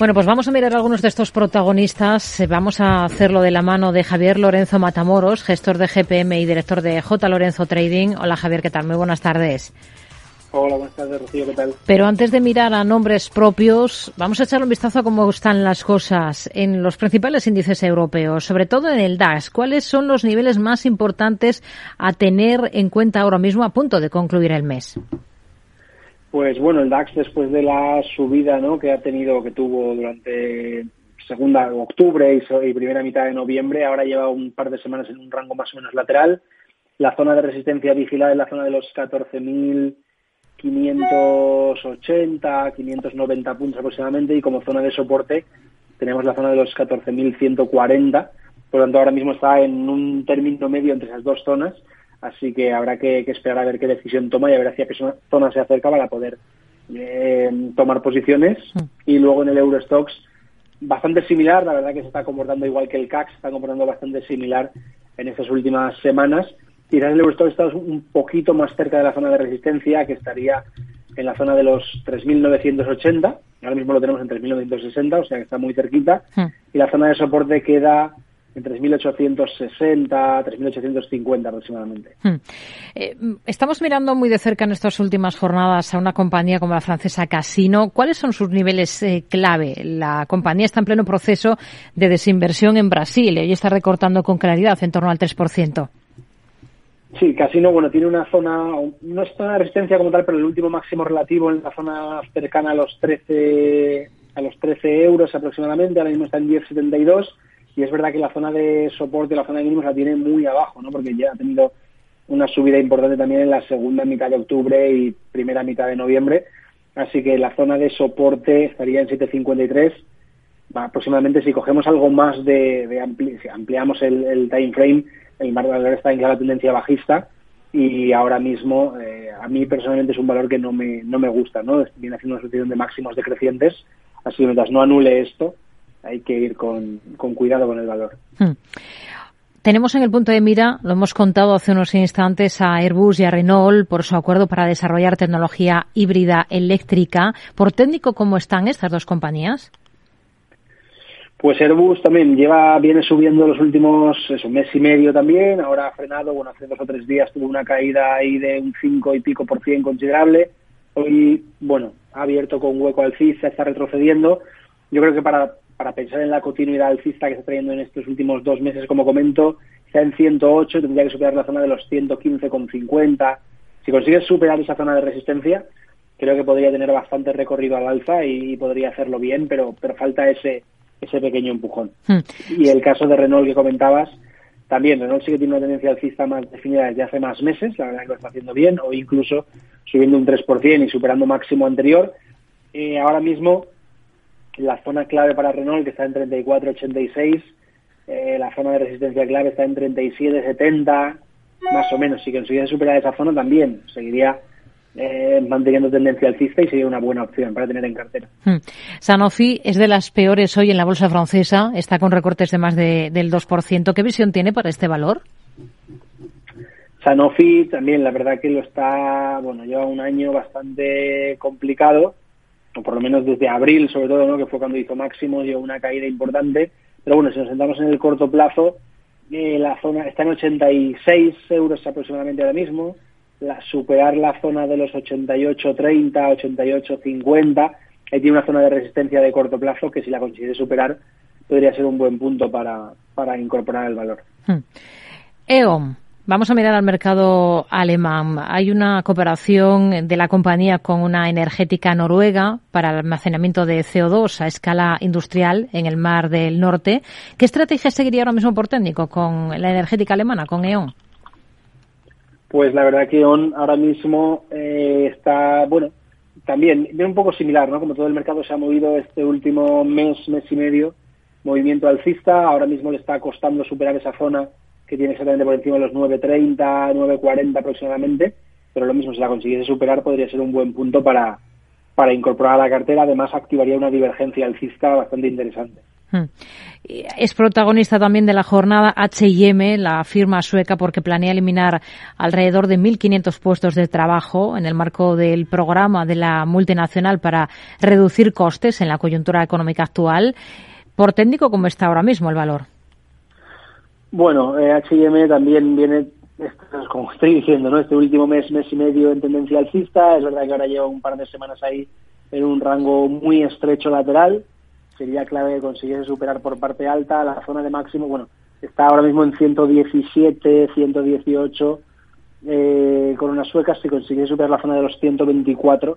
Bueno, pues vamos a mirar algunos de estos protagonistas. Vamos a hacerlo de la mano de Javier Lorenzo Matamoros, gestor de GPM y director de J. Lorenzo Trading. Hola Javier, ¿qué tal? Muy buenas tardes. Hola, buenas tardes, Rocío, ¿qué tal? Pero antes de mirar a nombres propios, vamos a echar un vistazo a cómo están las cosas en los principales índices europeos, sobre todo en el DAX. ¿Cuáles son los niveles más importantes a tener en cuenta ahora mismo a punto de concluir el mes? Pues bueno, el DAX después de la subida ¿no? que ha tenido, que tuvo durante segunda octubre y, y primera mitad de noviembre, ahora lleva un par de semanas en un rango más o menos lateral. La zona de resistencia vigilada es la zona de los 14.000 580, 590 puntos aproximadamente y como zona de soporte tenemos la zona de los 14.140. Por lo tanto, ahora mismo está en un término medio entre esas dos zonas, así que habrá que, esperar a ver qué decisión toma y a ver hacia qué zona se acerca para poder eh, tomar posiciones. Mm. Y luego en el Eurostox, bastante similar, la verdad que se está comportando igual que el CAC, se está comportando bastante similar en estas últimas semanas Quizás el Eurostock está un poquito más cerca de la zona de resistencia, que estaría en la zona de los 3.980. Ahora mismo lo tenemos en 3.960, o sea que está muy cerquita. Hmm. Y la zona de soporte queda en 3.860, 3.850 aproximadamente. Hmm. Eh, estamos mirando muy de cerca en estas últimas jornadas a una compañía como la francesa Casino. ¿Cuáles son sus niveles eh, clave? La compañía está en pleno proceso de desinversión en Brasil y está recortando con claridad en torno al 3%. Sí, Casino, bueno, tiene una zona, no es zona de resistencia como tal, pero el último máximo relativo en la zona cercana a los 13, a los 13 euros aproximadamente, ahora mismo está en 10,72 y es verdad que la zona de soporte, la zona de mínimos la tiene muy abajo, ¿no? Porque ya ha tenido una subida importante también en la segunda mitad de octubre y primera mitad de noviembre, así que la zona de soporte estaría en 7,53 aproximadamente si cogemos algo más de, de si ampliamos el, el time frame el valor está en clara tendencia bajista y ahora mismo eh, a mí personalmente es un valor que no me, no me gusta, ¿no? Viene haciendo una sucesión de máximos decrecientes, así que mientras no anule esto, hay que ir con, con cuidado con el valor. Hmm. Tenemos en el punto de mira, lo hemos contado hace unos instantes, a Airbus y a Renault por su acuerdo para desarrollar tecnología híbrida eléctrica. ¿Por técnico cómo están estas dos compañías? Pues Airbus también lleva, viene subiendo los últimos, eso, mes y medio también, ahora ha frenado, bueno, hace dos o tres días tuvo una caída ahí de un 5 y pico por cien considerable, hoy, bueno, ha abierto con hueco alcista, está retrocediendo, yo creo que para, para pensar en la continuidad alcista que está trayendo en estos últimos dos meses, como comento, está en 108, tendría que superar la zona de los 115,50, si consigues superar esa zona de resistencia, creo que podría tener bastante recorrido al alza y, podría hacerlo bien, pero, pero falta ese ese pequeño empujón. Hmm. Y el caso de Renault que comentabas, también Renault sí que tiene una tendencia alcista más definida desde hace más meses, la verdad que lo está haciendo bien, o incluso subiendo un 3% y superando máximo anterior. Eh, ahora mismo, la zona clave para Renault, que está en 34,86, eh, la zona de resistencia clave está en 37,70, más o menos. Si consiguiese superar esa zona también, seguiría eh, manteniendo tendencia alcista y sería una buena opción para tener en cartera. Hmm. Sanofi es de las peores hoy en la bolsa francesa, está con recortes de más de, del 2%. ¿Qué visión tiene para este valor? Sanofi también, la verdad que lo está, bueno, lleva un año bastante complicado, o por lo menos desde abril sobre todo, ¿no? que fue cuando hizo máximo, lleva una caída importante, pero bueno, si nos sentamos en el corto plazo, eh, la zona está en 86 euros aproximadamente ahora mismo, la, superar la zona de los 88-30, 88-50. Ahí tiene una zona de resistencia de corto plazo que si la consigue superar podría ser un buen punto para, para incorporar el valor. Hmm. E.ON. Vamos a mirar al mercado alemán. Hay una cooperación de la compañía con una energética noruega para el almacenamiento de CO2 a escala industrial en el Mar del Norte. ¿Qué estrategia seguiría ahora mismo por técnico con la energética alemana, con E.ON? Pues la verdad que ON ahora mismo eh, está, bueno, también viene un poco similar, ¿no? Como todo el mercado se ha movido este último mes, mes y medio, movimiento alcista, ahora mismo le está costando superar esa zona que tiene exactamente por encima de los 9.30, 9.40 aproximadamente, pero lo mismo, si la consiguiese superar podría ser un buen punto para, para incorporar a la cartera, además activaría una divergencia alcista bastante interesante. Hmm. Es protagonista también de la jornada H&M, la firma sueca, porque planea eliminar alrededor de 1.500 puestos de trabajo en el marco del programa de la multinacional para reducir costes en la coyuntura económica actual. Por técnico, ¿cómo está ahora mismo el valor? Bueno, H&M también viene, como estoy diciendo, ¿no? Este último mes, mes y medio en tendencia alcista. Es verdad que ahora lleva un par de semanas ahí en un rango muy estrecho lateral sería clave que consiguiese superar por parte alta la zona de máximo. Bueno, está ahora mismo en 117, 118 eh, con unas suecas. Si consiguiese superar la zona de los 124,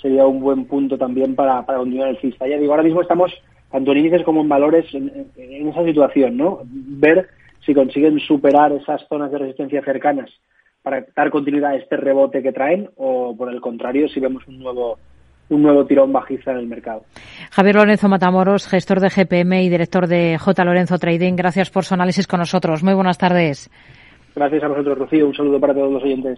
sería un buen punto también para, para continuar el cista. Ya digo, ahora mismo estamos tanto en índices como en valores en, en esa situación, ¿no? Ver si consiguen superar esas zonas de resistencia cercanas para dar continuidad a este rebote que traen o por el contrario si vemos un nuevo un nuevo tirón bajista en el mercado. Javier Lorenzo Matamoros, gestor de GPM y director de J. Lorenzo Trading, gracias por su análisis con nosotros. Muy buenas tardes. Gracias a vosotros, Rocío. Un saludo para todos los oyentes.